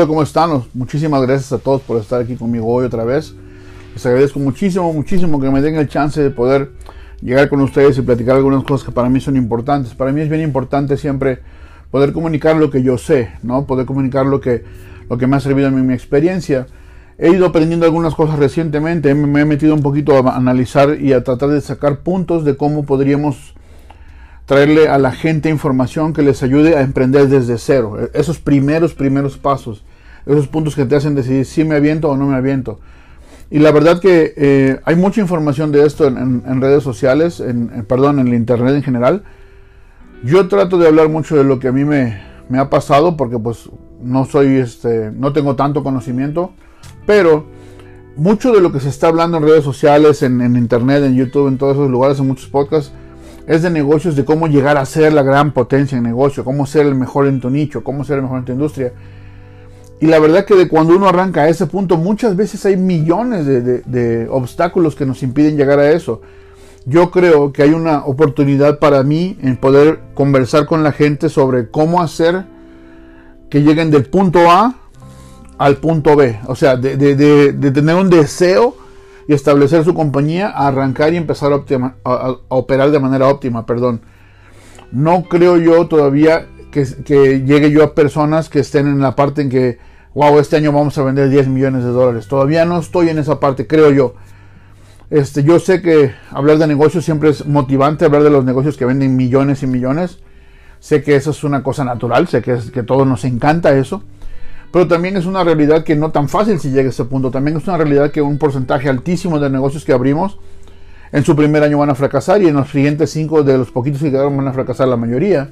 Hola, ¿cómo están? Muchísimas gracias a todos por estar aquí conmigo hoy otra vez. Les agradezco muchísimo, muchísimo que me den el chance de poder llegar con ustedes y platicar algunas cosas que para mí son importantes. Para mí es bien importante siempre poder comunicar lo que yo sé, ¿no? Poder comunicar lo que, lo que me ha servido en mi, experiencia. He ido aprendiendo algunas cosas recientemente, me he metido un poquito a analizar y a tratar de sacar puntos de cómo podríamos traerle a la gente información que les ayude a emprender desde cero. E, esos primeros, primeros pasos. Esos puntos que te hacen decidir si me aviento o no me aviento. Y la verdad que eh, hay mucha información de esto en, redes sociales, en, perdón, en el internet en general. Yo trato de hablar mucho de lo que a mí me, me ha pasado porque pues no soy, este, no tengo tanto conocimiento, pero mucho de lo que se está hablando en redes sociales, en, en internet, en YouTube, en todos esos lugares, en muchos podcasts, es de negocios, de cómo llegar a ser la gran potencia en negocio, cómo ser el mejor en tu nicho, cómo ser el mejor en tu industria. Y la verdad que de cuando uno arranca a ese punto, muchas veces hay millones de, obstáculos que nos impiden llegar a eso. Yo creo que hay una oportunidad para mí en poder conversar con la gente sobre cómo hacer que lleguen del punto A al punto B. O sea, de, tener un deseo y establecer su compañía, arrancar y empezar a, operar de manera óptima, perdón. No creo yo todavía que, llegue yo a personas que estén en la parte en que, wow, este año vamos a vender 10 millones de dólares. Todavía no estoy en esa parte, creo yo. Este, yo sé que hablar de negocios siempre es motivante, hablar de los negocios que venden millones y millones. Sé que eso es una cosa natural, sé que, es, que a todos nos encanta eso. Pero también es una realidad que no tan fácil si llega a ese punto. También es una realidad que un porcentaje altísimo de negocios que abrimos en su primer año van a fracasar y en los siguientes cinco de los poquitos que quedaron van a fracasar la mayoría.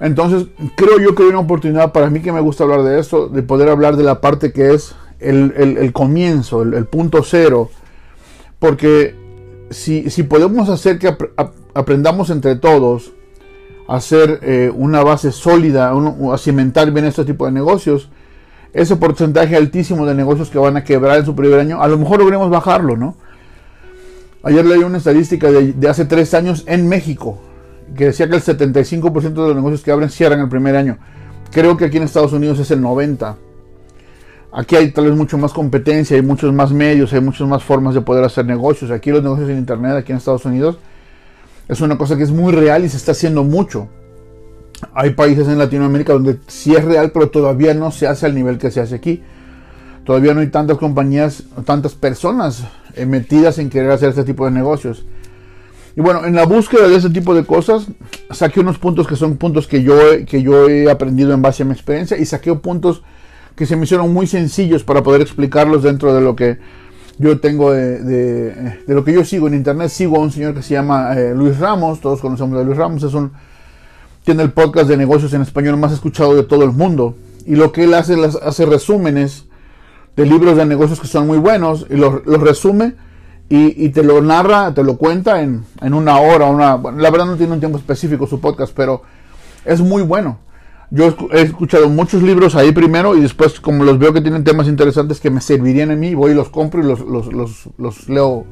Entonces, creo yo que hay una oportunidad para mí que me gusta hablar de esto, de poder hablar de la parte que es el, comienzo, el, punto cero. Porque si, si podemos hacer que aprendamos entre todos hacer eh, una base sólida, a cimentar bien este tipo de negocios, ese porcentaje altísimo de negocios que van a quebrar en su primer año, a lo mejor logremos bajarlo, ¿no? Ayer leí una estadística de, hace tres años en México, que decía que el 75% de los negocios que abren cierran el primer año. Creo que aquí en Estados Unidos es el 90%. Aquí hay tal vez mucho más competencia, hay muchos más medios, hay muchas más formas de poder hacer negocios. Aquí los negocios en Internet, aquí en Estados Unidos, es una cosa que es muy real y se está haciendo mucho. Hay países en Latinoamérica donde sí es real, pero todavía no se hace al nivel que se hace aquí. Todavía no hay tantas compañías, tantas personas eh, metidas en querer hacer este tipo de negocios. Y bueno, en la búsqueda de ese tipo de cosas, saqué unos puntos que son puntos que yo, que yo he aprendido en base a mi experiencia y saqué puntos que se me hicieron muy sencillos para poder explicarlos dentro de lo que yo tengo de, lo que yo sigo en internet, sigo a un señor que se llama eh, Luis Ramos, todos conocemos a Luis Ramos, es un, tiene el podcast de negocios en español más escuchado de todo el mundo. Y lo que él hace, hace resúmenes de libros de negocios que son muy buenos y los, resume y, te lo narra, te lo cuenta en, en una hora, una, la verdad no tiene un tiempo específico su podcast, pero es muy bueno. Yo he escuchado muchos libros ahí primero y después como los veo que tienen temas interesantes que me servirían a mí, voy y los compro y los, los, leo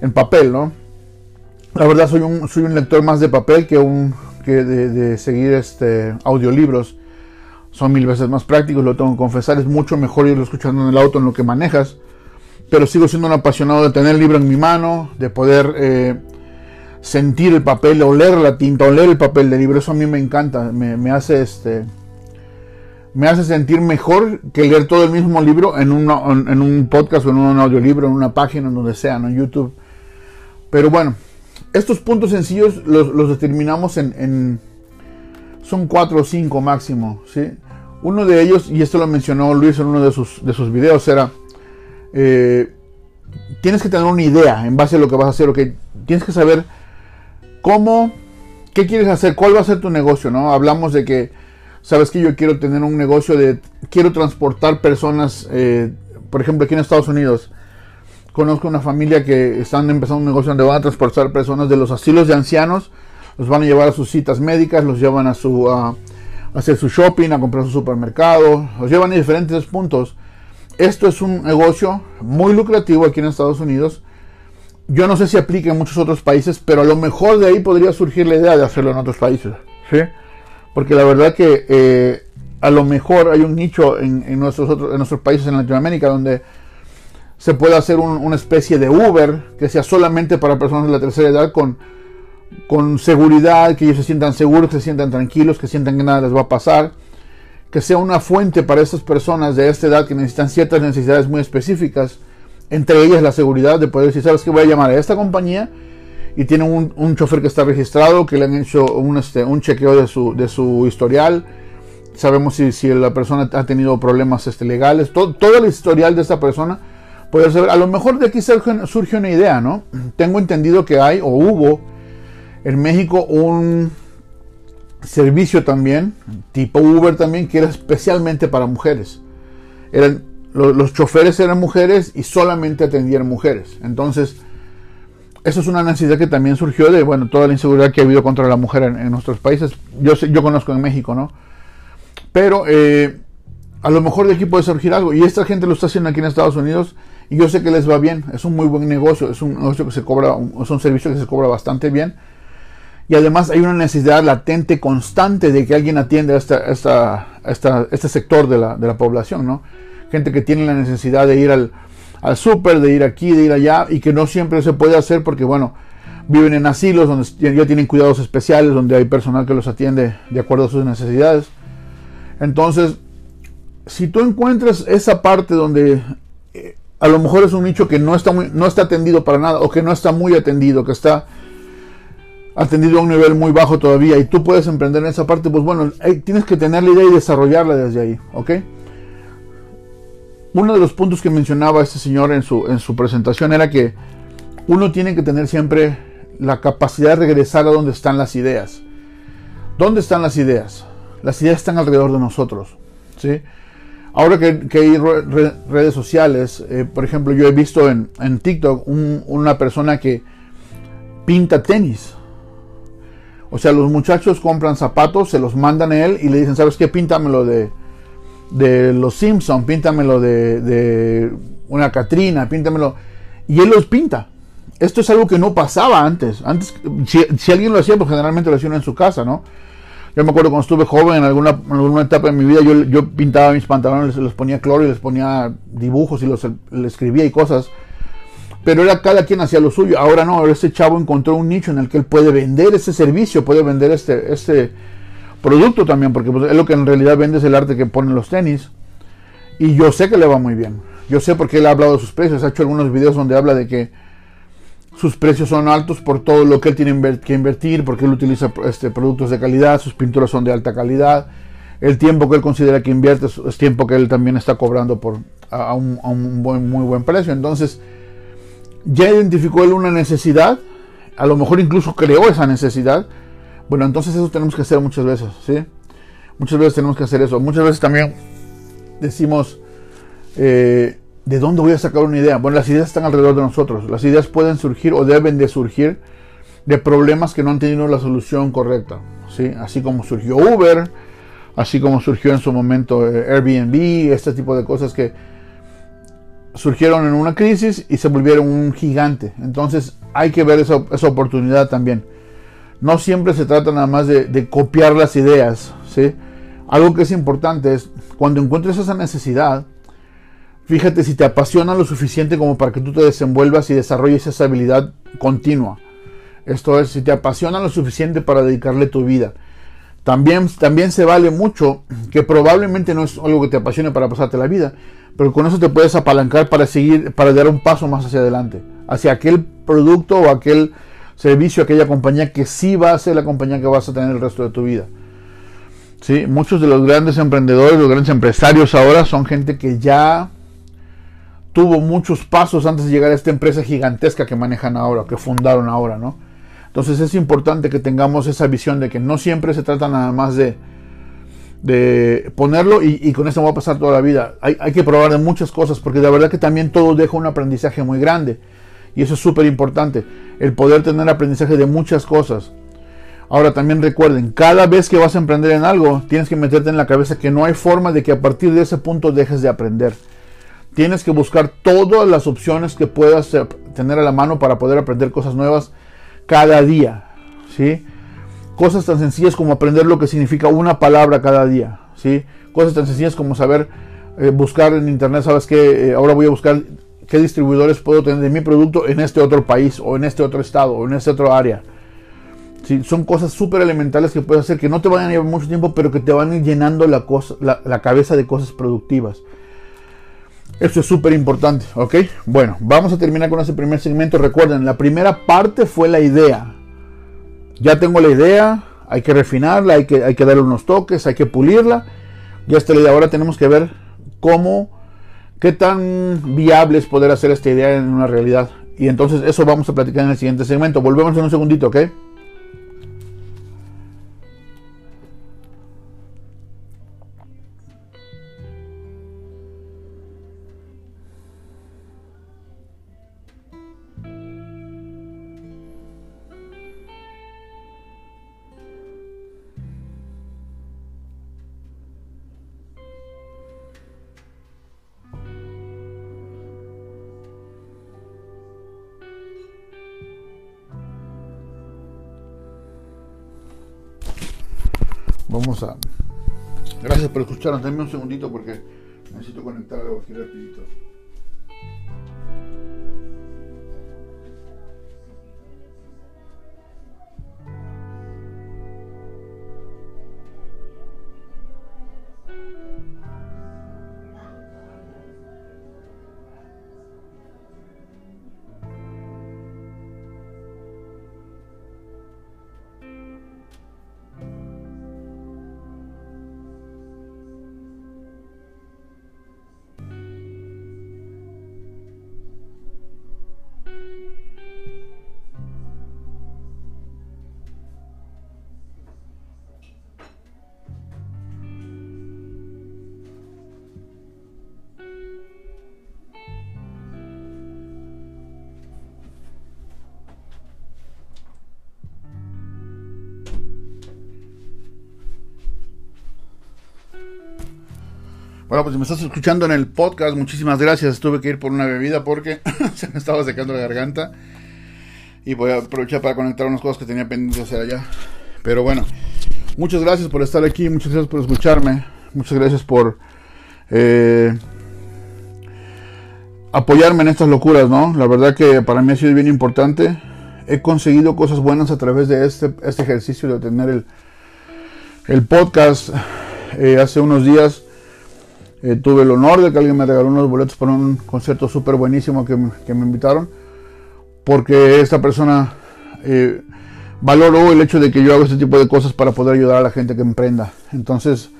en papel, ¿no? La verdad soy un, soy un lector más de papel que, un, que de, seguir este, audiolibros. Son mil veces más prácticos, lo tengo que confesar. Es mucho mejor irlo escuchando en el auto en lo que manejas. Pero sigo siendo un apasionado de tener el libro en mi mano, de poder... Eh, sentir el papel, oler la tinta, oler el papel del libro, eso a mí me encanta, me, hace este me hace sentir mejor que leer todo el mismo libro en, en un podcast o en un audiolibro, en una página, en donde sea, en YouTube. Pero bueno, estos puntos sencillos los, determinamos en, son cuatro o cinco máximo, ¿sí? Uno de ellos, y esto lo mencionó Luis en uno de sus, de sus videos, era, eh, tienes que tener una idea en base a lo que vas a hacer, ok, tienes que saber ¿Cómo? ¿Qué quieres hacer? ¿Cuál va a ser tu negocio? ¿No? Hablamos de que, sabes que yo quiero tener un negocio de, quiero transportar personas, eh, por ejemplo, aquí en Estados Unidos. Conozco una familia que están empezando un negocio donde van a transportar personas de los asilos de ancianos, los van a llevar a sus citas médicas, los llevan a su a hacer su shopping, a comprar su supermercado, los llevan a diferentes puntos. Esto es un negocio muy lucrativo aquí en Estados Unidos yo no sé si aplica en muchos otros países, pero a lo mejor de ahí podría surgir la idea de hacerlo en otros países. ¿sí? Porque la verdad que eh, a lo mejor hay un nicho en, nuestros, otros, en nuestros países en Latinoamérica donde se puede hacer una especie de Uber que sea solamente para personas de la tercera edad con, con seguridad, que ellos se sientan seguros, que se sientan tranquilos, que sientan que nada les va a pasar, que sea una fuente para estas personas de esta edad que necesitan ciertas necesidades muy específicas, entre ellas la seguridad de poder decir, sabes que voy a llamar a esta compañía y tienen un, un, chofer que está registrado, que le han hecho un, este, un chequeo de su, de su historial, sabemos si, si, la persona ha tenido problemas este, legales, todo, el historial de esta persona puede ser, a lo mejor de aquí surge, surge una idea, ¿no? Tengo entendido que hay o hubo en México un servicio también, tipo Uber también, que era especialmente para mujeres. Eran, los, choferes eran mujeres y solamente atendían mujeres. Entonces, eso es una necesidad que también surgió de, bueno, toda la inseguridad que ha habido contra la mujer en, nuestros países. Yo, yo conozco en México, ¿no? Pero eh, a lo mejor de aquí puede surgir algo. Y esta gente lo está haciendo aquí en Estados Unidos y yo sé que les va bien. Es un muy buen negocio. Es un negocio que se cobra, es un servicio que se cobra bastante bien. Y además hay una necesidad latente, constante de que alguien atienda esta, esta, este sector de la, de la población, ¿no? Gente que tiene la necesidad de ir al, al súper, de ir aquí, de ir allá, y que no siempre se puede hacer porque, bueno, viven en asilos donde ya tienen cuidados especiales, donde hay personal que los atiende de acuerdo a sus necesidades. Entonces, si tú encuentras esa parte donde eh, a lo mejor es un nicho que no está, muy, no está atendido para nada, o que no está muy atendido, que está atendido a un nivel muy bajo todavía, y tú puedes emprender en esa parte, pues bueno, tienes que tener la idea y desarrollarla desde ahí, ¿ok? uno de los puntos que mencionaba este señor en su, en su presentación era que uno tiene que tener siempre la capacidad de regresar a donde están las ideas. ¿Dónde están las ideas? Las ideas están alrededor de nosotros. ¿sí? Ahora que, hay redes sociales, eh, por ejemplo, yo he visto en, TikTok una persona que pinta tenis. O sea, los muchachos compran zapatos, se los mandan a él y le dicen, ¿sabes qué? Píntamelo de, de los Simpsons, píntamelo de, de una Catrina, píntamelo. Y él los pinta. Esto es algo que no pasaba antes. Antes, si, alguien lo hacía, pues generalmente lo hacía en su casa, ¿no? Yo me acuerdo cuando estuve joven, en alguna, alguna etapa de mi vida, yo, yo pintaba mis pantalones, les ponía cloro y les ponía dibujos y los escribía y cosas. Pero era cada quien hacía lo suyo. Ahora no, ahora este chavo encontró un nicho en el que él puede vender ese servicio, puede vender este, este, producto también, porque pues, es lo que en realidad vende es el arte que ponen los tenis. Y yo sé que le va muy bien. Yo sé porque él ha hablado de sus precios. Ha hecho algunos videos donde habla de que sus precios son altos por todo lo que él tiene que invertir, porque él utiliza este, productos de calidad, sus pinturas son de alta calidad. El tiempo que él considera que invierte es, tiempo que él también está cobrando por, a, un, muy buen precio. Entonces, ya identificó él una necesidad, a lo mejor incluso creó esa necesidad, bueno, entonces eso tenemos que hacer muchas veces, ¿sí? Muchas veces tenemos que hacer eso. Muchas veces también decimos, eh, ¿de dónde voy a sacar una idea? Bueno, las ideas están alrededor de nosotros. Las ideas pueden surgir o deben de surgir de problemas que no han tenido la solución correcta, ¿sí? Así como surgió Uber, así como surgió en su momento eh, Airbnb, este tipo de cosas que surgieron en una crisis y se volvieron un gigante. Entonces hay que ver esa, esa oportunidad también no siempre se trata nada más de, copiar las ideas. ¿sí? Algo que es importante es cuando encuentres esa necesidad, fíjate si te apasiona lo suficiente como para que tú te desenvuelvas y desarrolles esa habilidad continua. Esto es, si te apasiona lo suficiente para dedicarle tu vida. También, también se vale mucho que probablemente no es algo que te apasione para pasarte la vida, pero con eso te puedes apalancar para seguir, para dar un paso más hacia adelante, hacia aquel producto o aquel servicio aquella compañía que sí va a ser la compañía que vas a tener el resto de tu vida. ¿Sí? Muchos de los grandes emprendedores, los grandes empresarios ahora son gente que ya tuvo muchos pasos antes de llegar a esta empresa gigantesca que manejan ahora, que fundaron ahora, ¿no? Entonces es importante que tengamos esa visión de que no siempre se trata nada más de, de ponerlo y, con esto va a pasar toda la vida. Hay, hay que probar de muchas cosas porque de verdad que también todo deja un aprendizaje muy grande. Y eso es súper importante, el poder tener aprendizaje de muchas cosas. Ahora también recuerden, cada vez que vas a emprender en algo, tienes que meterte en la cabeza que no hay forma de que a partir de ese punto dejes de aprender. Tienes que buscar todas las opciones que puedas tener a la mano para poder aprender cosas nuevas cada día. ¿sí? Cosas tan sencillas como aprender lo que significa una palabra cada día. ¿sí? Cosas tan sencillas como saber eh, buscar en internet, sabes que ahora voy a buscar qué distribuidores puedo tener de mi producto en este otro país o en este otro estado o en este otro área. ¿Sí? Son cosas súper elementales que puedes hacer que no te van a llevar mucho tiempo, pero que te van a ir llenando la, la, cabeza de cosas productivas. Esto es súper importante, ¿ok? Bueno, vamos a terminar con ese primer segmento. Recuerden, la primera parte fue la idea. Ya tengo la idea, hay que refinarla, hay que, hay que darle unos toques, hay que pulirla. Ya está la idea. Ahora tenemos que ver cómo ¿Qué tan viable es poder hacer esta idea en una realidad? Y entonces eso vamos a platicar en el siguiente segmento. Volvemos en un segundito, ¿ok? Vamos a... Gracias por escucharnos. Dame un segundito porque necesito conectar algo aquí rapidito. Bueno, pues si me estás escuchando en el podcast, muchísimas gracias. Tuve que ir por una bebida porque se me estaba secando la garganta. Y voy a aprovechar para conectar unas cosas que tenía pendientes hacer allá. Pero bueno, muchas gracias por estar aquí, muchas gracias por escucharme, muchas gracias por eh, apoyarme en estas locuras, ¿no? La verdad que para mí ha sido bien importante. He conseguido cosas buenas a través de este, este ejercicio de tener el, el podcast. Eh, hace unos días eh, tuve el honor de que alguien me regaló unos boletos para un concierto súper buenísimo que, me invitaron, porque esta persona eh, valoró el hecho de que yo hago este tipo de cosas para poder ayudar a la gente que emprenda. Entonces,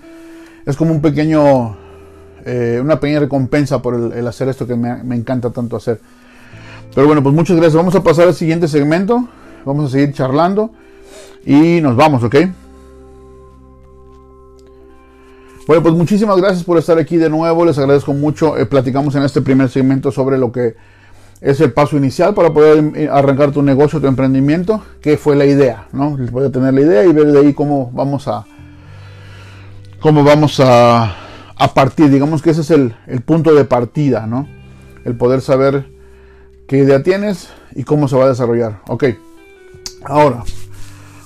es como un pequeño, eh, una pequeña recompensa por el, hacer esto que me, me, encanta tanto hacer. Pero bueno, pues muchas gracias. Vamos a pasar al siguiente segmento. Vamos a seguir charlando y nos vamos, ¿ok? Bueno, pues muchísimas gracias por estar aquí de nuevo. Les agradezco mucho. Eh, platicamos en este primer segmento sobre lo que es el paso inicial para poder eh, arrancar tu negocio, tu emprendimiento, que fue la idea, ¿no? A tener la idea y ver de ahí cómo vamos a cómo vamos a, a partir. Digamos que ese es el, el punto de partida, ¿no? El poder saber qué idea tienes y cómo se va a desarrollar. Ok. Ahora,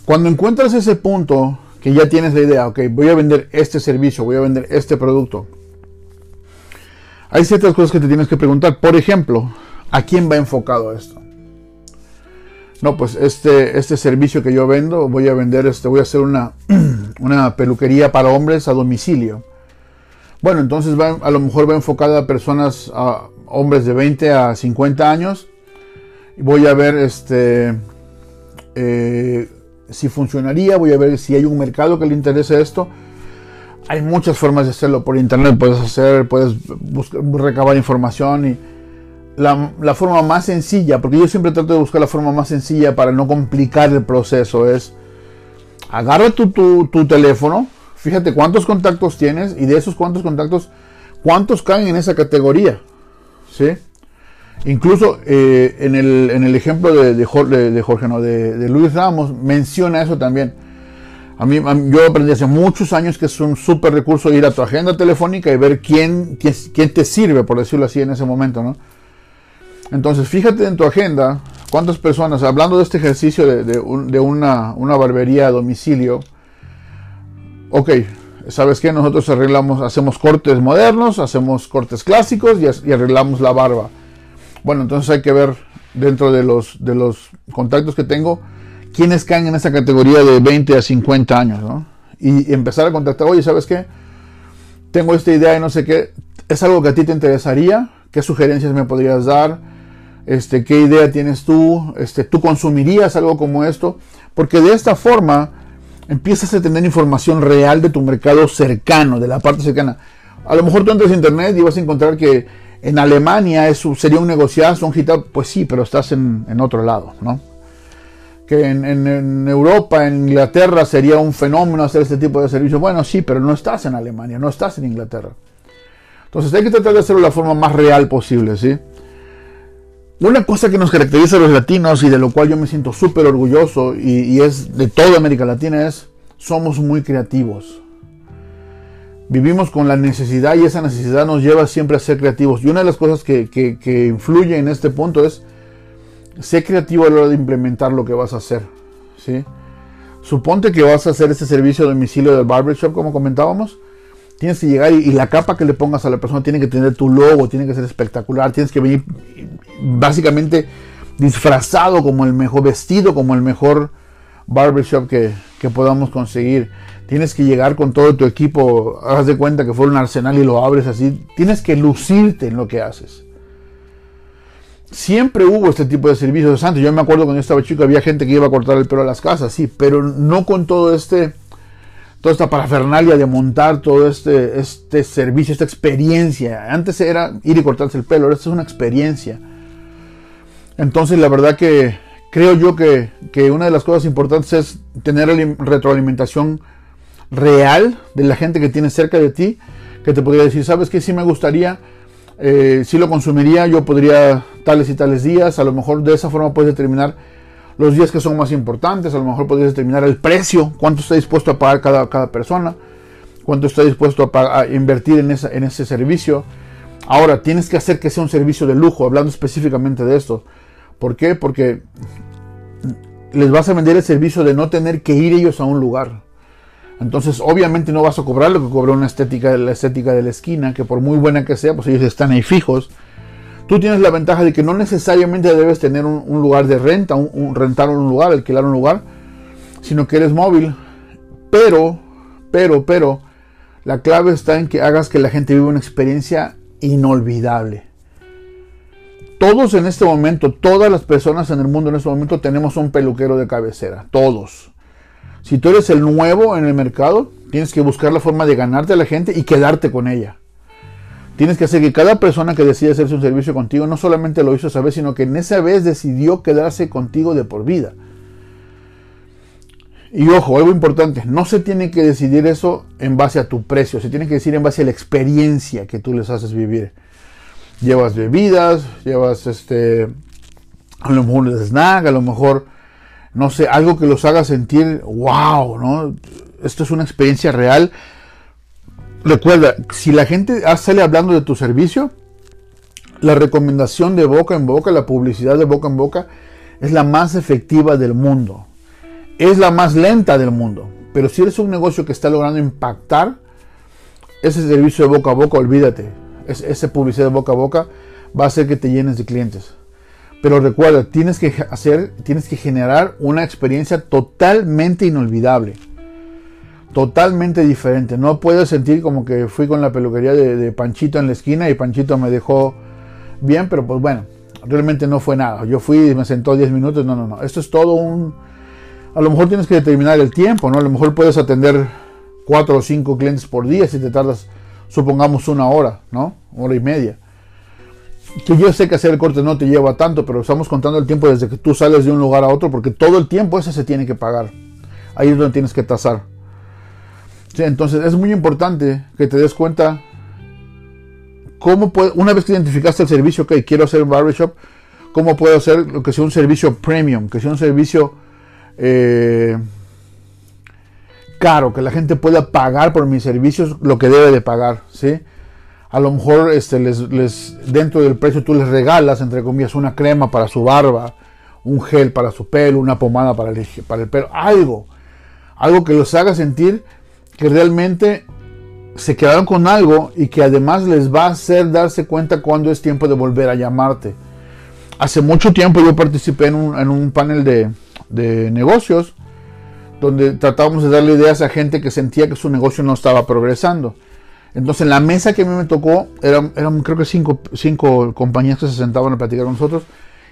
cuando encuentras ese punto que ya tienes la idea, ok, voy a vender este servicio, voy a vender este producto. Hay ciertas cosas que te tienes que preguntar. Por ejemplo, ¿a quién va enfocado esto? No, pues este, este servicio que yo vendo, voy a vender, este, voy a hacer una, una peluquería para hombres a domicilio. Bueno, entonces a lo mejor va enfocada a personas, hombres de 20 a 50 años. Voy a ver este, eh, si funcionaría, voy a ver si hay un mercado que le interese esto. Hay muchas formas de hacerlo por internet, puedes hacer, puedes recabar información y la, forma más sencilla, porque yo siempre trato de buscar la forma más sencilla para no complicar el proceso, es agarra tu, tu, tu teléfono, fíjate cuántos contactos tienes y de esos cuántos contactos, cuántos caen en esa categoría, ¿sí? Incluso eh, en, el, en, el, ejemplo de, de, Jorge, no, de, Luis Ramos, menciona eso también. A mí, yo aprendí hace muchos años que es un súper recurso ir a tu agenda telefónica y ver quién, quién, te sirve, por decirlo así, en ese momento, ¿no? Entonces, fíjate en tu agenda cuántas personas, hablando de este ejercicio de, una, una, barbería a domicilio, ok, ¿sabes qué? Nosotros arreglamos, hacemos cortes modernos, hacemos cortes clásicos y, arreglamos la barba. Bueno, entonces hay que ver dentro de los, de los contactos que tengo, quiénes caen en esa categoría de 20 a 50 años, ¿no? Y, empezar a contactar, oye, ¿sabes qué? Tengo esta idea y no sé qué, ¿es algo que a ti te interesaría? ¿Qué sugerencias me podrías dar? Este, ¿Qué idea tienes tú? Este, ¿Tú consumirías algo como esto? Porque de esta forma empiezas a tener información real de tu mercado cercano, de la parte cercana. A lo mejor tú entras a internet y vas a encontrar que en Alemania eso sería un negociazo, un hit pues sí, pero estás en, otro lado, ¿no? Que en, Europa, en Inglaterra sería un fenómeno hacer este tipo de servicio. Bueno, sí, pero no estás en Alemania, no estás en Inglaterra. Entonces hay que tratar de hacerlo de la forma más real posible, ¿sí? Una cosa que nos caracteriza a los latinos y de lo cual yo me siento súper orgulloso y, es de toda América Latina es somos muy creativos. Vivimos con la necesidad y esa necesidad nos lleva siempre a ser creativos. Y una de las cosas que, que, influye en este punto es ser creativo a la hora de implementar lo que vas a hacer. ¿sí? Suponte que vas a hacer ese servicio de domicilio del barbershop como comentábamos Tienes que llegar y, la capa que le pongas a la persona tiene que tener tu logo, tiene que ser espectacular, tienes que venir básicamente disfrazado como el mejor, vestido como el mejor barbershop que, que podamos conseguir. Tienes que llegar con todo tu equipo, haz de cuenta que fue un arsenal y lo abres así. Tienes que lucirte en lo que haces. Siempre hubo este tipo de servicios antes. Yo me acuerdo cuando yo estaba chico había gente que iba a cortar el pelo a las casas, sí, pero no con todo este toda esta parafernalia de montar todo este, este servicio, esta experiencia. Antes era ir y cortarse el pelo, ahora es una experiencia. Entonces la verdad que creo yo que, una de las cosas importantes es tener retroalimentación real de la gente que tienes cerca de ti, que te podría decir, sabes que sí me gustaría, eh, si lo consumiría, yo podría tales y tales días, a lo mejor de esa forma puedes determinar los días que son más importantes, a lo mejor podrías determinar el precio, cuánto está dispuesto a pagar cada, cada persona, cuánto está dispuesto a, invertir en, esa, en ese servicio. Ahora, tienes que hacer que sea un servicio de lujo, hablando específicamente de esto. ¿Por qué? Porque les vas a vender el servicio de no tener que ir ellos a un lugar. Entonces, obviamente no vas a cobrar lo que cobra una estética, la estética de la esquina, que por muy buena que sea, pues ellos están ahí fijos. Tú tienes la ventaja de que no necesariamente debes tener un, lugar de renta, un, rentar un lugar, alquilar un lugar, sino que eres móvil. Pero, pero, pero, la clave está en que hagas que la gente viva una experiencia inolvidable. Todos en este momento, todas las personas en el mundo en este momento tenemos un peluquero de cabecera. Todos. Si tú eres el nuevo en el mercado, tienes que buscar la forma de ganarte a la gente y quedarte con ella. Tienes que hacer que cada persona que decide hacerse un servicio contigo no solamente lo hizo esa vez, sino que en esa vez decidió quedarse contigo de por vida. Y ojo, algo importante, no se tiene que decidir eso en base a tu precio, se tiene que decir en base a la experiencia que tú les haces vivir. Llevas bebidas, llevas este, a lo mejor un snack, a lo mejor, no sé, algo que los haga sentir, wow, ¿no? Esto es una experiencia real Recuerda, si la gente sale hablando de tu servicio, la recomendación de boca en boca, la publicidad de boca en boca, es la más efectiva del mundo. Es la más lenta del mundo. Pero si eres un negocio que está logrando impactar, ese servicio de boca a boca, olvídate. esa publicidad de boca a boca va a hacer que te llenes de clientes. Pero recuerda, tienes que hacer, tienes que generar una experiencia totalmente inolvidable totalmente diferente. No puedo sentir como que fui con la peluquería de, Panchito en la esquina y Panchito me dejó bien, pero pues bueno, realmente no fue nada. Yo fui y me sentó 10 minutos. No, no, no. Esto es todo un... A lo mejor tienes que determinar el tiempo, ¿no? A lo mejor puedes atender 4 o 5 clientes por día si te tardas, supongamos, una hora, ¿no? Hora y media. Que yo sé que hacer el corte no te lleva tanto, pero estamos contando el tiempo desde que tú sales de un lugar a otro, porque todo el tiempo ese se tiene que pagar. Ahí es donde tienes que tasar entonces es muy importante que te des cuenta cómo puede, una vez que identificaste el servicio, que quiero hacer un barbershop, cómo puedo hacer lo que sea un servicio premium, que sea un servicio eh, caro, que la gente pueda pagar por mis servicios lo que debe de pagar, ¿sí? A lo mejor este, les, dentro del precio tú les regalas, entre comillas, una crema para su barba, un gel para su pelo, una pomada para el, para el pelo, algo, algo que los haga sentir que realmente se quedaron con algo y que además les va a hacer darse cuenta cuando es tiempo de volver a llamarte. Hace mucho tiempo yo participé en un, panel de, de, negocios donde tratábamos de darle ideas a gente que sentía que su negocio no estaba progresando. Entonces en la mesa que a mí me tocó, eran, creo que cinco, cinco compañías que se sentaban a platicar con nosotros.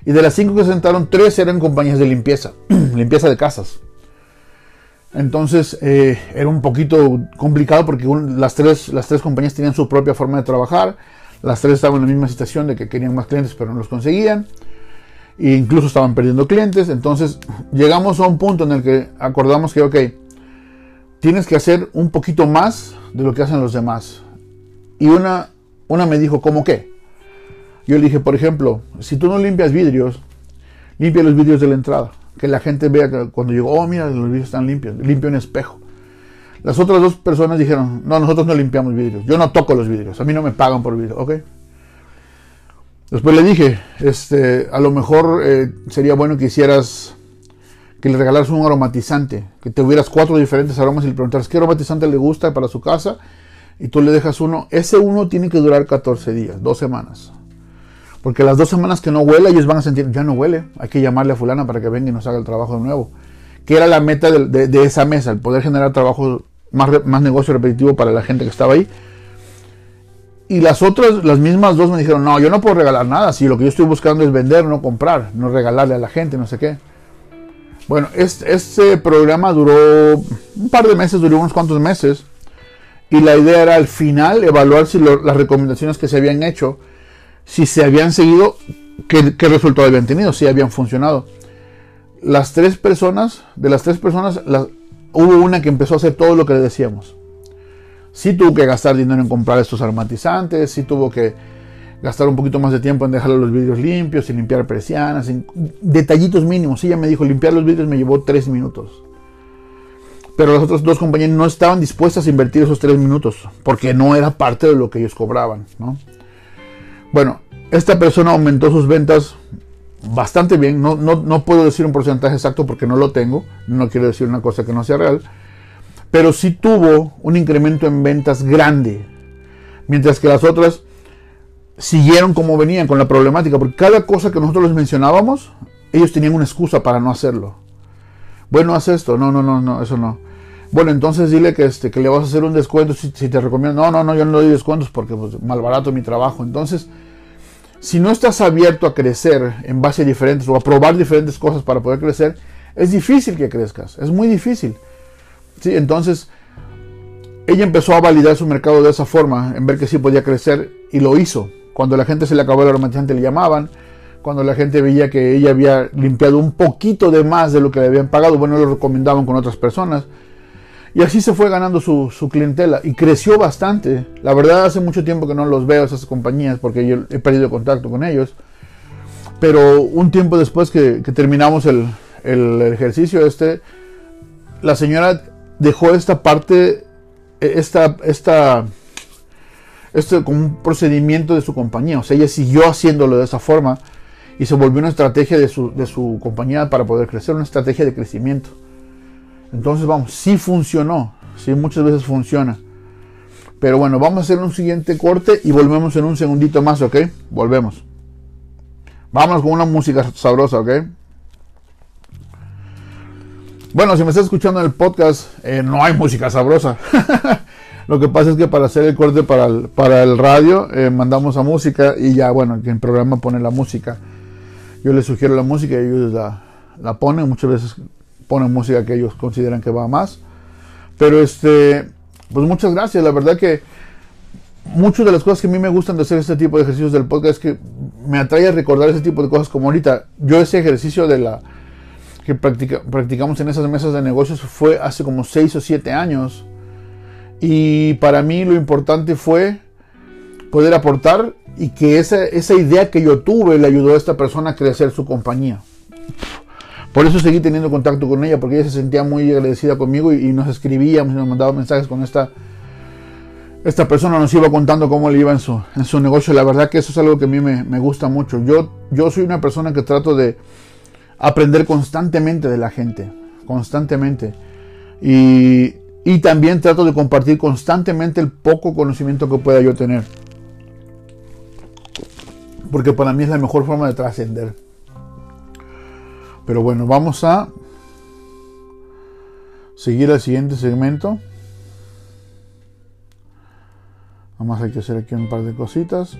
Y de las cinco que se sentaron, tres eran compañías de limpieza, limpieza de casas. Entonces eh, era un poquito complicado porque las, tres, las tres compañías tenían su propia forma de trabajar. Las tres estaban en la misma situación de que querían más clientes pero no los conseguían. E incluso estaban perdiendo clientes. Entonces llegamos a un punto en el que acordamos que, ok, tienes que hacer un poquito más de lo que hacen los demás. Y una, una me dijo, ¿cómo qué? Yo le dije, por ejemplo, si tú no limpias vidrios, limpia los vidrios de la entrada que la gente vea que cuando llegó, oh, mira, los vidrios están limpios, limpio un espejo. Las otras dos personas dijeron, no, nosotros no limpiamos vidrios, yo no toco los vidrios, a mí no me pagan por vidrio, ok. Después le dije, este, a lo mejor eh, sería bueno que hicieras, que le regalaras un aromatizante, que te hubieras cuatro diferentes aromas y le preguntaras qué aromatizante le gusta para su casa y tú le dejas uno. Ese uno tiene que durar 14 días, dos semanas. Porque las dos semanas que no huele, ellos van a sentir, ya no huele, hay que llamarle a fulana para que venga y nos haga el trabajo de nuevo. Que era la meta de, esa mesa, el poder generar trabajo, más, más negocio repetitivo para la gente que estaba ahí. Y las otras, las mismas dos me dijeron, no, yo no puedo regalar nada, si lo que yo estoy buscando es vender, no comprar, no regalarle a la gente, no sé qué. Bueno, este, programa duró un par de meses, duró unos cuantos meses. Y la idea era al final evaluar si las recomendaciones que se habían hecho si se habían seguido, qué, resultado habían tenido, si habían funcionado. Las tres personas, de las tres personas, hubo una que empezó a hacer todo lo que le decíamos. Sí tuvo que gastar dinero en comprar estos aromatizantes, sí tuvo que gastar un poquito más de tiempo en dejar los vidrios limpios, y limpiar persianas, detallitos mínimos. Ella me dijo, limpiar los vidrios me llevó tres minutos. Pero las otras dos compañías no estaban dispuestas a invertir esos tres minutos, porque no era parte de lo que ellos cobraban, ¿no? Bueno, esta persona aumentó sus ventas bastante bien. No, no, puedo decir un porcentaje exacto porque no lo tengo. No quiero decir una cosa que no sea real. Pero sí tuvo un incremento en ventas grande. Mientras que las otras siguieron como venían con la problemática. Porque cada cosa que nosotros les mencionábamos, ellos tenían una excusa para no hacerlo. Bueno, haz esto. No, no, no, no, eso no. Bueno, entonces dile que, este, que le vas a hacer un descuento si, te recomiendo. No, no, no, yo no doy descuentos porque pues, malbarato mi trabajo. Entonces, si no estás abierto a crecer en base a diferentes o a probar diferentes cosas para poder crecer, es difícil que crezcas. Es muy difícil. ¿Sí? Entonces, ella empezó a validar su mercado de esa forma, en ver que sí podía crecer y lo hizo. Cuando la gente se le acabó el aromatizante le llamaban. Cuando la gente veía que ella había limpiado un poquito de más de lo que le habían pagado, bueno, lo recomendaban con otras personas. Y así se fue ganando su, clientela y creció bastante. La verdad hace mucho tiempo que no los veo esas compañías porque yo he perdido contacto con ellos. Pero un tiempo después que, terminamos el, ejercicio este, la señora dejó esta parte, esta, esta, este como un procedimiento de su compañía. O sea, ella siguió haciéndolo de esa forma y se volvió una estrategia de su, de su compañía para poder crecer, una estrategia de crecimiento. Entonces, vamos, sí funcionó, sí muchas veces funciona. Pero bueno, vamos a hacer un siguiente corte y volvemos en un segundito más, ¿ok? Volvemos. Vámonos con una música sabrosa, ¿ok? Bueno, si me estás escuchando en el podcast, eh, no hay música sabrosa. Lo que pasa es que para hacer el corte para el, radio, eh, mandamos a música y ya, bueno, que el programa pone la música. Yo les sugiero la música y ellos la, la ponen. Muchas veces ponen música que ellos consideran que va más. Pero este, pues muchas gracias. La verdad que muchas de las cosas que a mí me gustan de hacer este tipo de ejercicios del podcast es que me atrae a recordar ese tipo de cosas como ahorita. Yo ese ejercicio de la que practicamos en esas mesas de negocios fue hace como 6 o 7 años. Y para mí lo importante fue poder aportar y que esa, esa idea que yo tuve le ayudó a esta persona a crecer su compañía. Por eso seguí teniendo contacto con ella, porque ella se sentía muy agradecida conmigo y, nos escribíamos nos mandaba mensajes con esta, esta persona, nos iba contando cómo le iba en su, en su negocio. La verdad que eso es algo que a mí me, gusta mucho. Yo, yo soy una persona que trato de aprender constantemente de la gente, constantemente. Y, Y también trato de compartir constantemente el poco conocimiento que pueda yo tener. Porque para mí es la mejor forma de trascender. Pero bueno, vamos a seguir al siguiente segmento. Vamos a hacer aquí un par de cositas.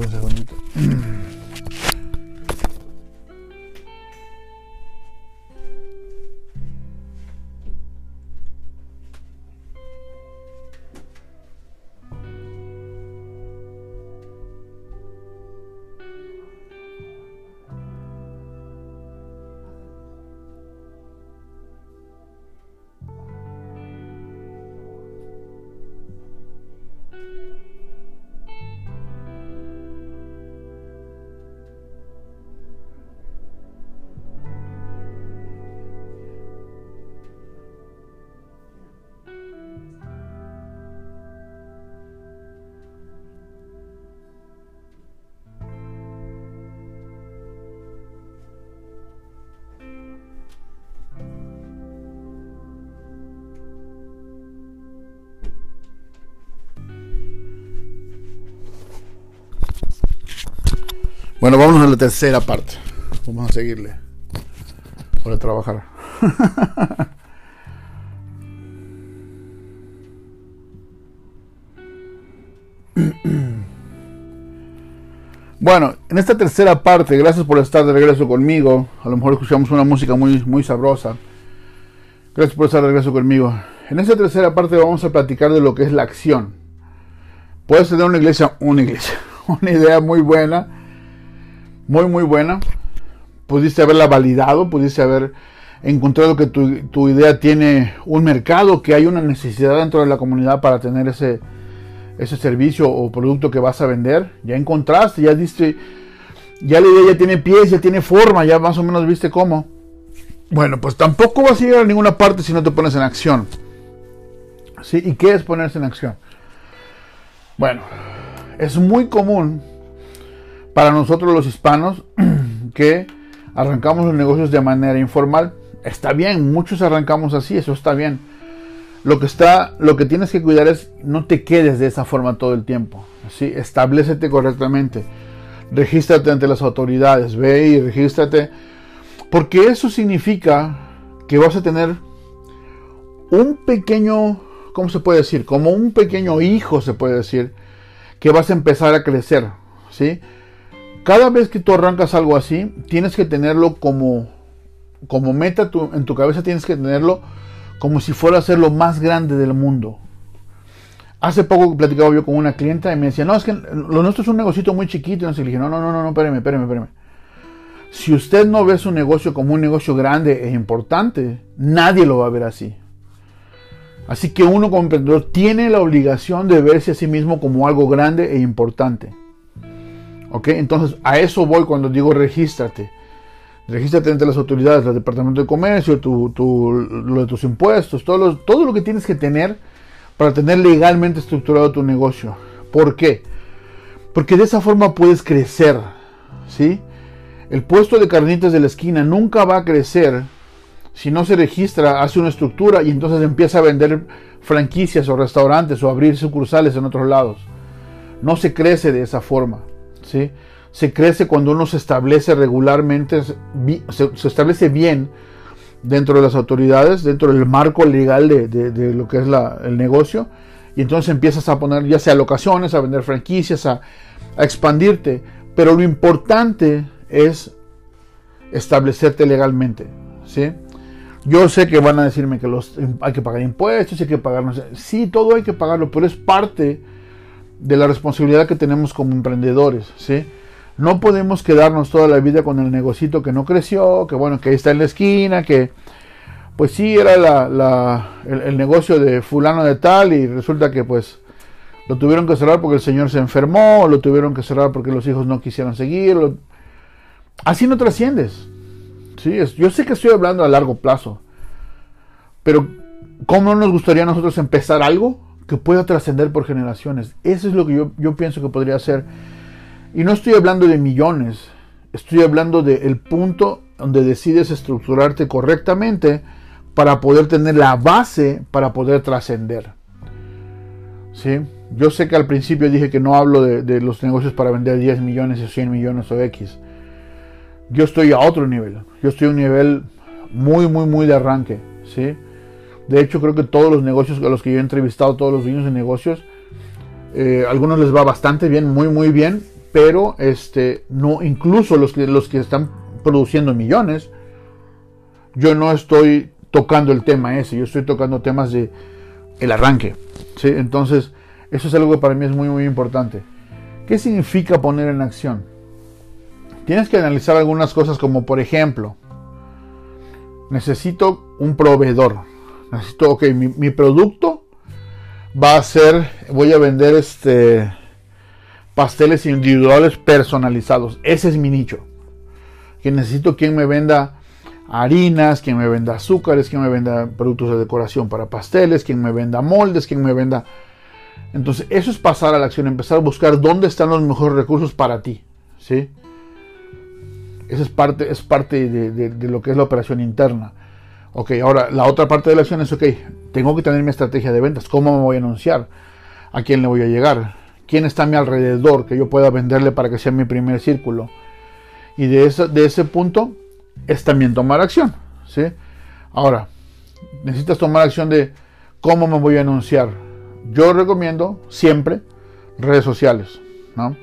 la voz. Bueno, vámonos a la tercera parte. Vamos a seguirle. Para trabajar. Bueno, en esta tercera parte, gracias por estar de regreso conmigo. A lo mejor escuchamos una música muy, muy sabrosa. Gracias por estar de regreso conmigo. En esta tercera parte vamos a platicar de lo que es la acción. Puedes tener una iglesia, una iglesia, una idea muy buena, muy, muy buena. Pudiste haberla validado, pudiste haber encontrado que tu, idea tiene un mercado, que hay una necesidad dentro de la comunidad para tener ese, ese servicio o producto que vas a vender. Ya encontraste, ya diste, ya la idea ya tiene pies, ya tiene forma, ya más o menos viste cómo. Bueno, pues tampoco vas a llegar a ninguna parte si no te pones en acción. ¿Sí? ¿Y qué es ponerse en acción? Bueno, es muy común para nosotros los hispanos que arrancamos los negocios de manera informal. Está bien, muchos arrancamos así, eso está bien. Lo que está, lo que tienes que cuidar es no te quedes de esa forma todo el tiempo. ¿sí? Establecete correctamente. Regístrate ante las autoridades, ve y regístrate. Porque eso significa que vas a tener un pequeño, ¿cómo se puede decir? Como un pequeño hijo, se puede decir, que vas a empezar a crecer. ¿sí? Cada vez que tú arrancas algo así, tienes que tenerlo como, como meta en tu cabeza, tienes que tenerlo como si fuera a ser lo más grande del mundo. Hace poco platicaba yo con una clienta y me decía, no, es que lo nuestro es un negocito muy chiquito. Y le dije, no, no, no, no, espérame, espérame, espérame. Si usted no ve su negocio como un negocio grande e importante, nadie lo va a ver así. Así que uno como emprendedor tiene la obligación de verse a sí mismo como algo grande e importante. ¿Ok? Entonces a eso voy cuando digo regístrate. Regístrate ante las autoridades, el Departamento de Comercio, lo de tus impuestos, todo lo, todo lo que tienes que tener para tener legalmente estructurado tu negocio. ¿Por qué? Porque de esa forma puedes crecer. ¿sí? El puesto de carnitas de la esquina nunca va a crecer si no se registra, hace una estructura y entonces empieza a vender franquicias o restaurantes o abrir sucursales en otros lados. No se crece de esa forma. ¿Sí? Se crece cuando uno se establece regularmente, se, establece bien dentro de las autoridades, dentro del marco legal de, lo que es el negocio, y entonces empiezas a poner ya sea locaciones, a vender franquicias, a, expandirte. Pero lo importante es establecerte legalmente. ¿sí? Yo sé que van a decirme que hay que pagar impuestos, hay que pagar, sí, todo hay que pagarlo, pero es parte de la responsabilidad que tenemos como emprendedores, ¿sí? No podemos quedarnos toda la vida con el negocito que no creció, que bueno, que ahí está en la esquina, que pues sí era la, el, negocio de fulano de tal y resulta que pues lo tuvieron que cerrar porque el señor se enfermó, lo tuvieron que cerrar porque los hijos no quisieron seguir. Así no trasciendes. ¿sí? yo sé que estoy hablando a largo plazo, pero ¿cómo nos gustaría a nosotros empezar algo que pueda trascender por generaciones? Eso es lo que yo, yo pienso que podría ser. Y no estoy hablando de millones, estoy hablando del punto donde decides estructurarte correctamente para poder tener la base para poder trascender. ¿Sí? Yo sé que al principio dije que no hablo de, los negocios para vender 10 millones o 100 millones o X. Yo estoy a otro nivel. Yo estoy a un nivel muy, muy, muy de arranque. ¿sí? De hecho, creo que todos los negocios a los que yo he entrevistado, todos los dueños de negocios, eh, algunos les va bastante bien, muy, muy bien, pero este, no, incluso los que, los que están produciendo millones, yo no estoy tocando el tema ese, yo estoy tocando temas de el arranque. ¿sí? Entonces, eso es algo que para mí es muy, muy importante. ¿Qué significa poner en acción? Tienes que analizar algunas cosas como, por ejemplo, necesito un proveedor. Necesito, ok, mi, mi producto va a ser, voy a vender este pasteles individuales personalizados. Ese es mi nicho. Que necesito quien me venda harinas, quien me venda azúcares, quien me venda productos de decoración para pasteles, quien me venda moldes, quien me venda... Entonces, eso es pasar a la acción, empezar a buscar dónde están los mejores recursos para ti. ¿sí? Esa es parte, es parte de, lo que es la operación interna. Ok, ahora la otra parte de la acción es, ok, tengo que tener mi estrategia de ventas. ¿Cómo me voy a anunciar? ¿A quién le voy a llegar? ¿Quién está a mi alrededor que yo pueda venderle para que sea mi primer círculo? Y de ese, de ese punto, es también tomar acción. ¿sí? Ahora, necesitas tomar acción de cómo me voy a anunciar. Yo recomiendo siempre redes sociales. ¿no?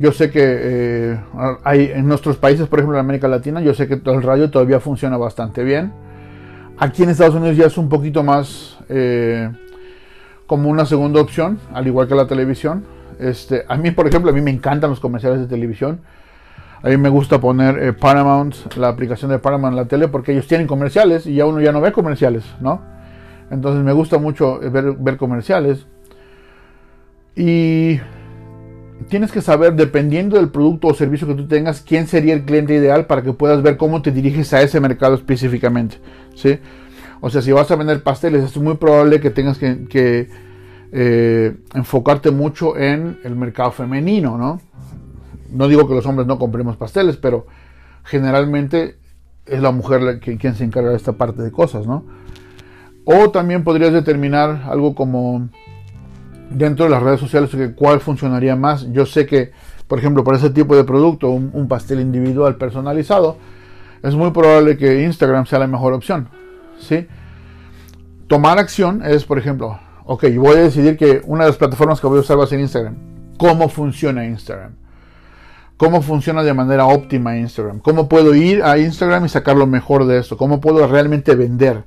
Yo sé que eh, hay en nuestros países, por ejemplo en América Latina, yo sé que el radio todavía funciona bastante bien. Aquí en Estados Unidos ya es un poquito más eh, como una segunda opción, al igual que la televisión. Este, a mí, por ejemplo, a mí me encantan los comerciales de televisión. A mí me gusta poner eh, Paramount, la aplicación de Paramount en la tele, porque ellos tienen comerciales y ya uno ya no ve comerciales, ¿no? Entonces me gusta mucho eh, ver, comerciales. Y tienes que saber, dependiendo del producto o servicio que tú tengas, quién sería el cliente ideal para que puedas ver cómo te diriges a ese mercado específicamente, ¿sí? O sea, si vas a vender pasteles, es muy probable que tengas que, eh, enfocarte mucho en el mercado femenino, ¿no? no digo que los hombres no compremos pasteles, pero generalmente es la mujer quien se encarga de esta parte de cosas, ¿no? O también podrías determinar algo como dentro de las redes sociales cuál funcionaría más. Yo sé que, por ejemplo, para ese tipo de producto, un, pastel individual personalizado, es muy probable que Instagram sea la mejor opción, ¿sí? Tomar acción es, por ejemplo, ok, voy a decidir que una de las plataformas que voy a usar va a ser Instagram. ¿Cómo funciona Instagram? cómo funciona de manera óptima Instagram, cómo puedo ir a Instagram y sacar lo mejor de esto, cómo puedo realmente vender.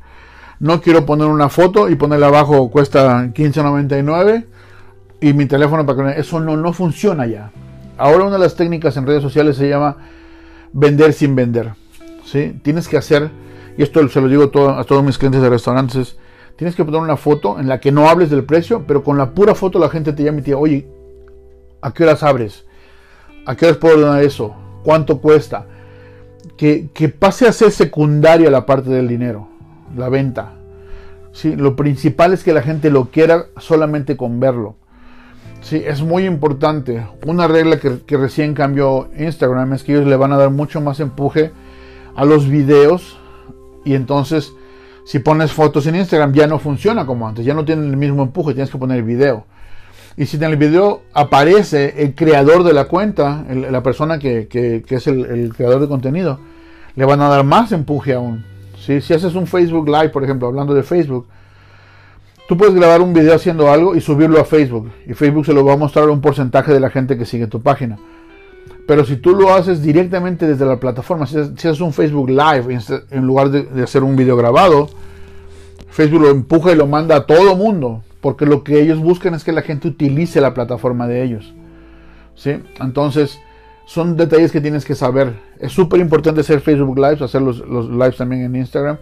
No quiero poner una foto y ponerla abajo cuesta 15.99 y mi teléfono para que eso no, no funciona ya. Ahora una de las técnicas en redes sociales se llama vender sin vender. ¿sí? Tienes que hacer, y esto se lo digo a todos mis clientes de restaurantes, tienes que poner una foto en la que no hables del precio, pero con la pura foto la gente te llama y te dice, oye, ¿a qué horas abres? ¿A qué les puedo ordenar eso? ¿Cuánto cuesta? Que, pase a ser secundaria la parte del dinero, la venta. ¿sí? Lo principal es que la gente lo quiera solamente con verlo. Sí, es muy importante. Una regla que, que, recién cambió Instagram es que ellos le van a dar mucho más empuje a los videos. Y entonces, si pones fotos en Instagram, ya no funciona como antes. Ya no tienen el mismo empuje. Tienes que poner video. Y si en el video aparece el creador de la cuenta, la persona que, es el, creador de contenido, le van a dar más empuje aún. Si haces un Facebook Live, por ejemplo, hablando de Facebook, tú puedes grabar un video haciendo algo y subirlo a Facebook. Y Facebook se lo va a mostrar a un porcentaje de la gente que sigue tu página. Pero si tú lo haces directamente desde la plataforma, si haces un Facebook Live en lugar de, hacer un video grabado, Facebook lo empuja y lo manda a todo mundo porque lo que ellos buscan es que la gente utilice la plataforma de ellos. ¿sí? Entonces, son detalles que tienes que saber. Es súper importante hacer Facebook Lives, hacer los, los, lives también en Instagram.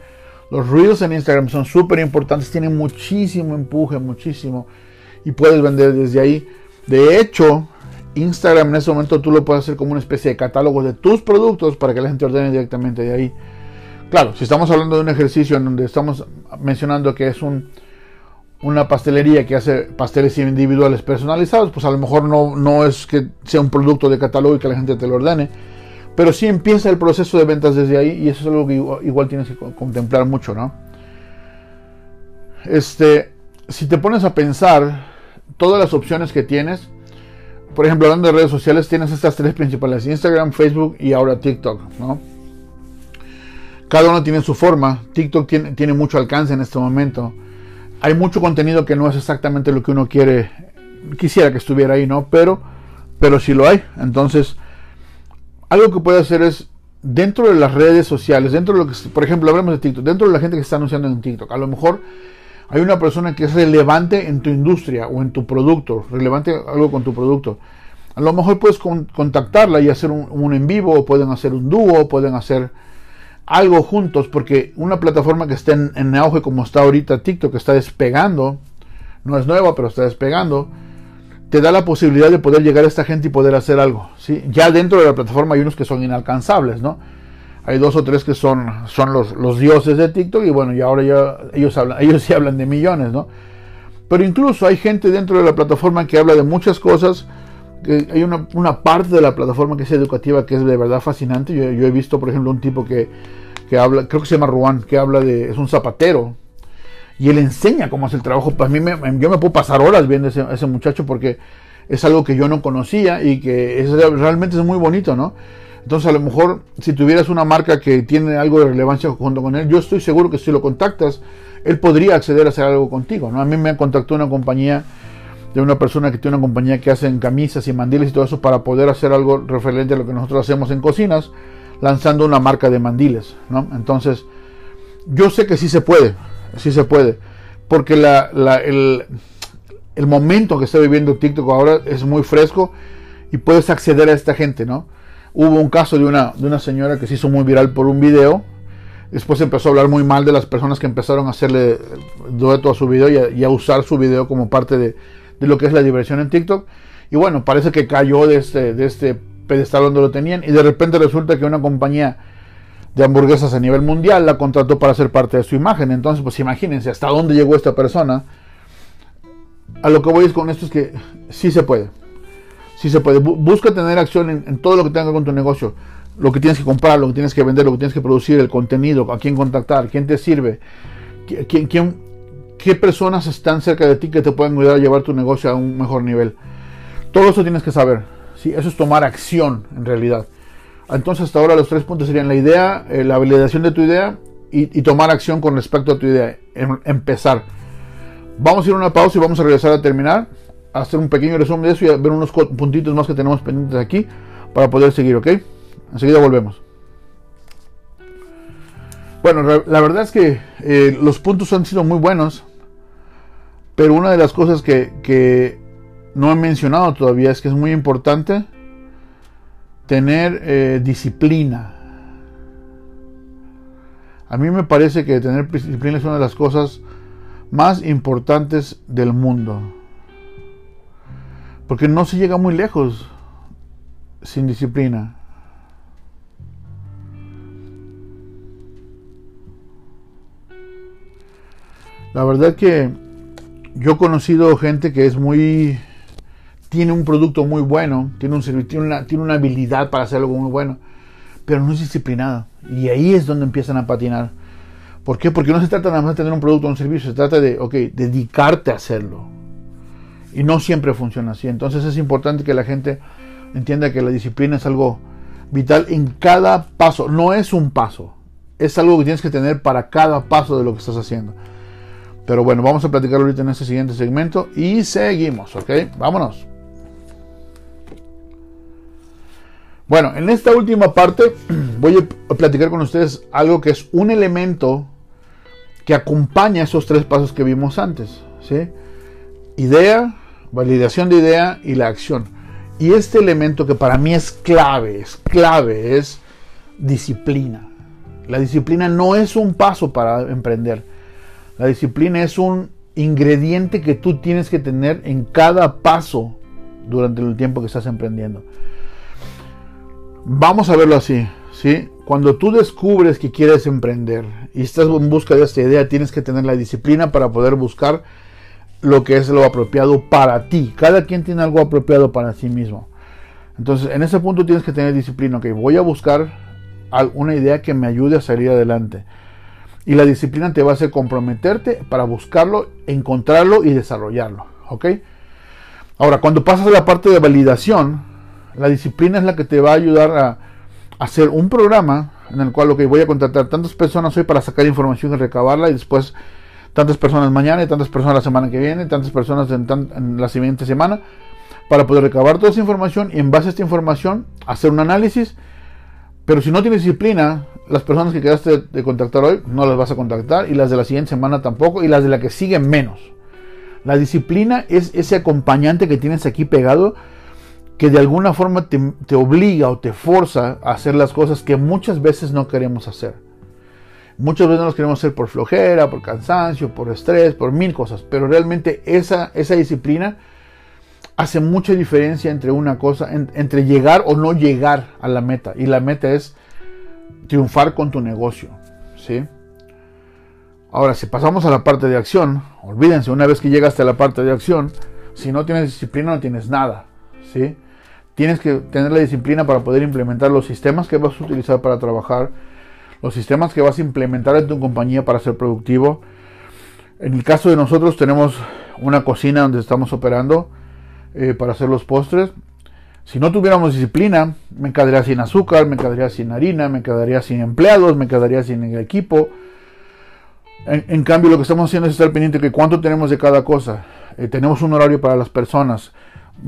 Los Reels en Instagram son súper importantes, tienen muchísimo empuje, muchísimo. y puedes vender desde ahí. De hecho, Instagram en ese momento tú lo puedes hacer como una especie de catálogo de tus productos para que la gente ordene directamente de ahí. Claro, si estamos hablando de un ejercicio en donde estamos mencionando que es un, una pastelería que hace pasteles individuales personalizados, pues a lo mejor no, no es que sea un producto de catálogo y que la gente te lo ordene, pero sí empieza el proceso de ventas desde ahí y eso es algo que igual, tienes que contemplar mucho, ¿no? Este, si te pones a pensar todas las opciones que tienes, por ejemplo, hablando de redes sociales, tienes estas tres principales, Instagram, Facebook y ahora TikTok, ¿no? Cada uno tiene su forma, TikTok tiene, tiene mucho alcance en este momento. Hay mucho contenido que no es exactamente lo que uno quiere, quisiera que estuviera ahí, ¿no? Pero, pero sí lo hay. Entonces, algo que puede hacer es, dentro de las redes sociales, dentro de lo que, por ejemplo, hablamos de TikTok, dentro de la gente que está anunciando en TikTok, a lo mejor hay una persona que es relevante en tu industria o en tu producto, relevante algo con tu producto. A lo mejor puedes contactarla y hacer un, en vivo, o pueden hacer un dúo, pueden hacer algo juntos, porque una plataforma que esté en, auge como está ahorita TikTok, que está despegando, no es nueva, pero está despegando, te da la posibilidad de poder llegar a esta gente y poder hacer algo. ¿sí? Ya dentro de la plataforma hay unos que son inalcanzables, ¿no? hay dos o tres que son, son los, dioses de TikTok y bueno, y ahora ya ellos, ellos sí hablan de millones, ¿no? Pero incluso hay gente dentro de la plataforma que habla de muchas cosas, hay una, una parte de la plataforma que es educativa que es de verdad fascinante. Yo, he visto, por ejemplo, un tipo que, que habla, creo que se llama Ruan, que habla de, es un zapatero, y él enseña cómo hace el trabajo. Pues a mí me, yo me puedo pasar horas viendo ese, ese muchacho porque es algo que yo no conocía y que realmente es muy bonito, ¿no? Entonces, a lo mejor, si tuvieras una marca que tiene algo de relevancia junto con él, yo estoy seguro que si lo contactas, él podría acceder a hacer algo contigo. ¿no? A mí me contactó una compañía de una persona que tiene una compañía que hace camisas y mandiles y todo eso para poder hacer algo referente a lo que nosotros hacemos en cocinas, lanzando una marca de mandiles. ¿no? Entonces, yo sé que sí se puede, sí se puede, porque la, el momento que está viviendo TikTok ahora es muy fresco y puedes acceder a esta gente, ¿no? Hubo un caso de una, de una señora que se hizo muy viral por un video. Después empezó a hablar muy mal de las personas que empezaron a hacerle dueto a su video y a, usar su video como parte de, lo que es la diversión en TikTok. Y bueno, parece que cayó de este, de este pedestal donde lo tenían. Y de repente resulta que una compañía de hamburguesas a nivel mundial la contrató para ser parte de su imagen. Entonces, pues imagínense hasta dónde llegó esta persona. A lo que voy es con esto es que sí se puede si se puede. Busca tener acción en, todo lo que tenga con tu negocio. Lo que tienes que comprar, lo que tienes que vender, lo que tienes que producir, el contenido, a quién contactar, quién te sirve, quién, quién, qué personas están cerca de ti que te pueden ayudar a llevar tu negocio a un mejor nivel. Todo eso tienes que saber. ¿sí? Eso es tomar acción en realidad. Entonces hasta ahora los tres puntos serían la idea, eh, la validación de tu idea y, tomar acción con respecto a tu idea. Em, empezar. Vamos a ir a una pausa y vamos a regresar a terminar hacer un pequeño resumen de eso y ver unos puntitos más que tenemos pendientes aquí para poder seguir, ¿ok? Enseguida volvemos. Bueno, la verdad es que eh, los puntos han sido muy buenos, pero una de las cosas que, no he mencionado todavía es que es muy importante tener eh, disciplina. A mí me parece que tener disciplina es una de las cosas más importantes del mundo. Porque no se llega muy lejos sin disciplina. La verdad que yo he conocido gente que es muy tiene un producto muy bueno, tiene un una, tiene una habilidad para hacer algo muy bueno, pero no es disciplinada. Y ahí es donde empiezan a patinar. ¿Por qué? Porque no se trata nada más de tener un producto o un servicio, se trata de, dedicarte a hacerlo. Y no siempre funciona así. Entonces es importante que la gente entienda que la disciplina es algo vital en cada paso. No es un paso. Es algo que tienes que tener para cada paso de lo que estás haciendo. Pero bueno, vamos a platicar ahorita en este siguiente segmento y seguimos, ¿ok? Vámonos. Bueno, en esta última parte voy a platicar con ustedes algo que es un elemento que acompaña esos tres pasos que vimos antes, ¿sí? Idea, validación de idea y la acción. Y este elemento que para mí es clave, es clave, es disciplina. La disciplina no es un paso para emprender. La disciplina es un ingrediente que tú tienes que tener en cada paso durante el tiempo que estás emprendiendo. Vamos a verlo así, ¿sí? Cuando tú descubres que quieres emprender y estás en busca de esta idea, tienes que tener la disciplina para poder buscar lo que es lo apropiado para ti. Cada quien tiene algo apropiado para sí mismo. Entonces, en ese punto tienes que tener disciplina. Ok, voy a buscar una idea que me ayude a salir adelante. Y la disciplina te va a hacer comprometerte para buscarlo, encontrarlo y desarrollarlo. ¿Ok? Ahora, cuando pasas a la parte de validación, la disciplina es la que te va a ayudar a hacer un programa en el cual, voy a contratar tantas personas hoy para sacar información y recabarla y después tantas personas mañana y tantas personas la semana que viene, tantas personas en, la siguiente semana, para poder recabar toda esa información y en base a esta información hacer un análisis. Pero si no tienes disciplina, las personas que quedaste de contactar hoy no las vas a contactar y las de la siguiente semana tampoco y las de la que sigue menos. La disciplina es ese acompañante que tienes aquí pegado que de alguna forma te, obliga o te forza a hacer las cosas que muchas veces no queremos hacer. Muchas veces no los queremos hacer por flojera, por cansancio, por estrés, por mil cosas, pero realmente esa, esa disciplina hace mucha diferencia entre una cosa, entre llegar o no llegar a la meta. Y la meta es triunfar con tu negocio. ¿sí? Ahora, si pasamos a la parte de acción, olvídense, una vez que llegaste a la parte de acción, si no tienes disciplina no tienes nada. ¿sí? Tienes que tener la disciplina para poder implementar los sistemas que vas a utilizar para trabajar los sistemas que vas a implementar en tu compañía para ser productivo. En el caso de nosotros tenemos una cocina donde estamos operando eh, para hacer los postres. Si no tuviéramos disciplina, me quedaría sin azúcar, me quedaría sin harina, me quedaría sin empleados, me quedaría sin equipo. En, cambio, lo que estamos haciendo es estar pendiente de cuánto tenemos de cada cosa. Eh, tenemos un horario para las personas.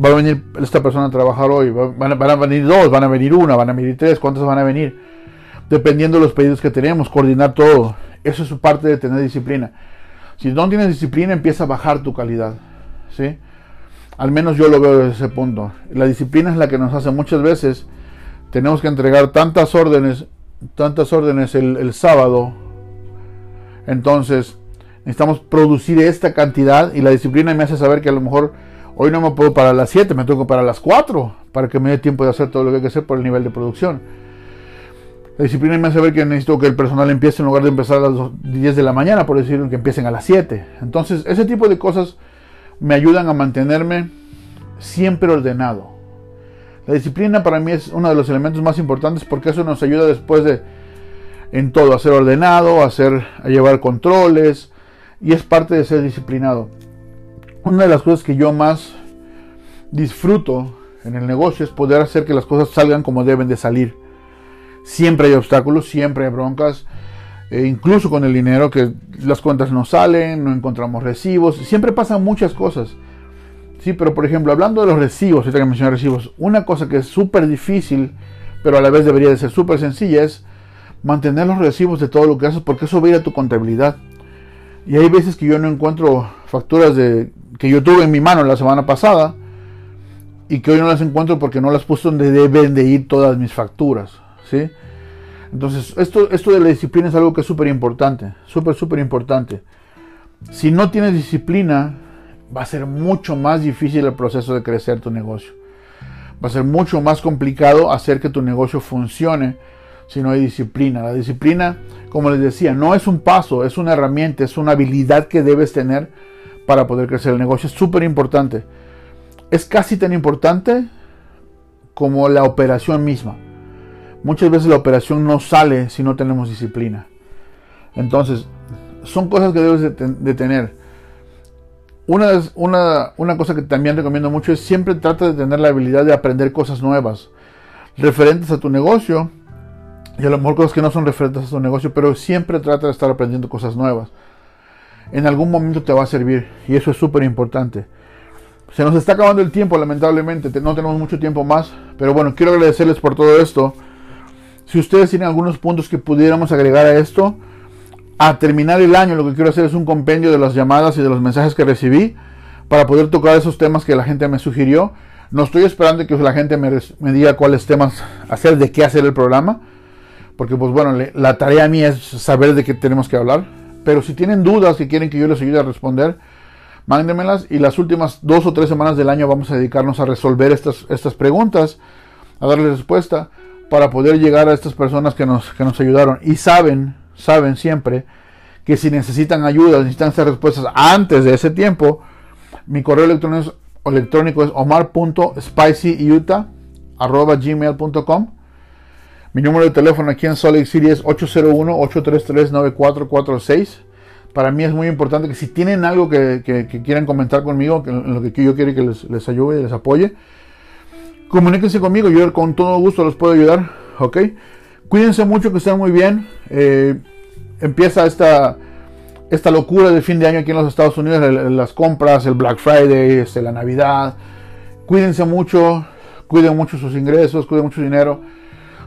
Va a venir esta persona a trabajar hoy. Van a, van a venir dos, van a venir una, van a venir tres. ¿Cuántas van a venir? dependiendo de los pedidos que tenemos, coordinar todo. Eso es parte de tener disciplina. Si no tienes disciplina, empieza a bajar tu calidad. ¿sí? Al menos yo lo veo desde ese punto. La disciplina es la que nos hace muchas veces. Tenemos que entregar tantas órdenes, tantas órdenes el, sábado. Entonces, necesitamos producir esta cantidad y la disciplina me hace saber que a lo mejor hoy no me puedo para las 7, me tengo para las 4 para que me dé tiempo de hacer todo lo que hay que hacer por el nivel de producción. La disciplina me hace ver que necesito que el personal empiece en lugar de empezar a las 10 de la mañana, por decir que empiecen a las 7. Entonces, ese tipo de cosas me ayudan a mantenerme siempre ordenado. La disciplina para mí es uno de los elementos más importantes porque eso nos ayuda después de en todo, a ser ordenado, a, hacer, a llevar controles y es parte de ser disciplinado. Una de las cosas que yo más disfruto en el negocio es poder hacer que las cosas salgan como deben de salir Siempre hay obstáculos, siempre hay broncas, e incluso con el dinero, que las cuentas no salen, no encontramos recibos, siempre pasan muchas cosas. Sí, pero por ejemplo, hablando de los recibos, ahorita que mencioné recibos, una cosa que es súper difícil, pero a la vez debería de ser súper sencilla, es mantener los recibos de todo lo que haces, porque eso va a ir a tu contabilidad. Y hay veces que yo no encuentro facturas de, que yo tuve en mi mano la semana pasada y que hoy no las encuentro porque no las puse donde deben de ir todas mis facturas. ¿sí? Entonces, esto, esto de la disciplina es algo que es súper importante, súper, súper importante. Si no tienes disciplina, va a ser mucho más difícil el proceso de crecer tu negocio. Va a ser mucho más complicado hacer que tu negocio funcione si no hay disciplina. La disciplina, como les decía, no es un paso, es una herramienta, es una habilidad que debes tener para poder crecer el negocio. Es súper importante. Es casi tan importante como la operación misma. Muchas veces la operación no sale si no tenemos disciplina. Entonces, son cosas que debes de, tener. Una, una, una, cosa que también recomiendo mucho es siempre trata de tener la habilidad de aprender cosas nuevas referentes a tu negocio y a lo mejor cosas que no son referentes a tu negocio, pero siempre trata de estar aprendiendo cosas nuevas. En algún momento te va a servir y eso es súper importante. Se nos está acabando el tiempo, lamentablemente, no tenemos mucho tiempo más, pero bueno, quiero agradecerles por todo esto. Si ustedes tienen algunos puntos que pudiéramos agregar a esto, a terminar el año lo que quiero hacer es un compendio de las llamadas y de los mensajes que recibí para poder tocar esos temas que la gente me sugirió. No estoy esperando que la gente me, diga cuáles temas hacer, de qué hacer el programa, porque pues bueno, la tarea mía es saber de qué tenemos que hablar. Pero si tienen dudas que quieren que yo les ayude a responder, mándenmelas y las últimas dos o tres semanas del año vamos a dedicarnos a resolver estas, estas preguntas, a darles respuesta para poder llegar a estas personas que nos, que nos ayudaron y saben, saben siempre que si necesitan ayuda, necesitan hacer respuestas antes de ese tiempo, mi correo electrónico es, electrónico es omar.spicyutah.gmail.com Mi número de teléfono aquí en Salt Lake es 801-833-9446. Para mí es muy importante que si tienen algo que, quieran comentar conmigo, que, en lo que yo quiero que les, les ayude y les apoye, comuníquense conmigo, yo con todo gusto los puedo ayudar, ¿ok? Cuídense mucho, que estén muy bien. Eh, empieza esta, esta locura de fin de año aquí en los Estados Unidos, las compras, el Black Friday, este, la Navidad. Cuídense mucho, cuiden mucho sus ingresos, cuiden mucho dinero.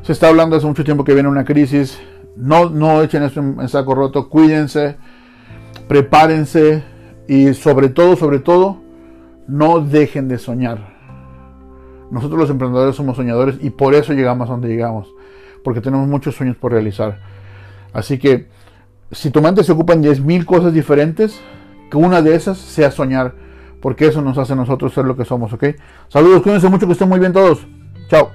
Se está hablando hace mucho tiempo que viene una crisis. No, no echen eso en saco roto, cuídense, prepárense y sobre todo, sobre todo, no dejen de soñar. Nosotros los emprendedores somos soñadores y por eso llegamos a donde llegamos, porque tenemos muchos sueños por realizar. Así que si tu mente se ocupa en 10.000 cosas diferentes, que una de esas sea soñar, porque eso nos hace a nosotros ser lo que somos, ¿ok? Saludos, cuídense mucho, que estén muy bien todos. Chao.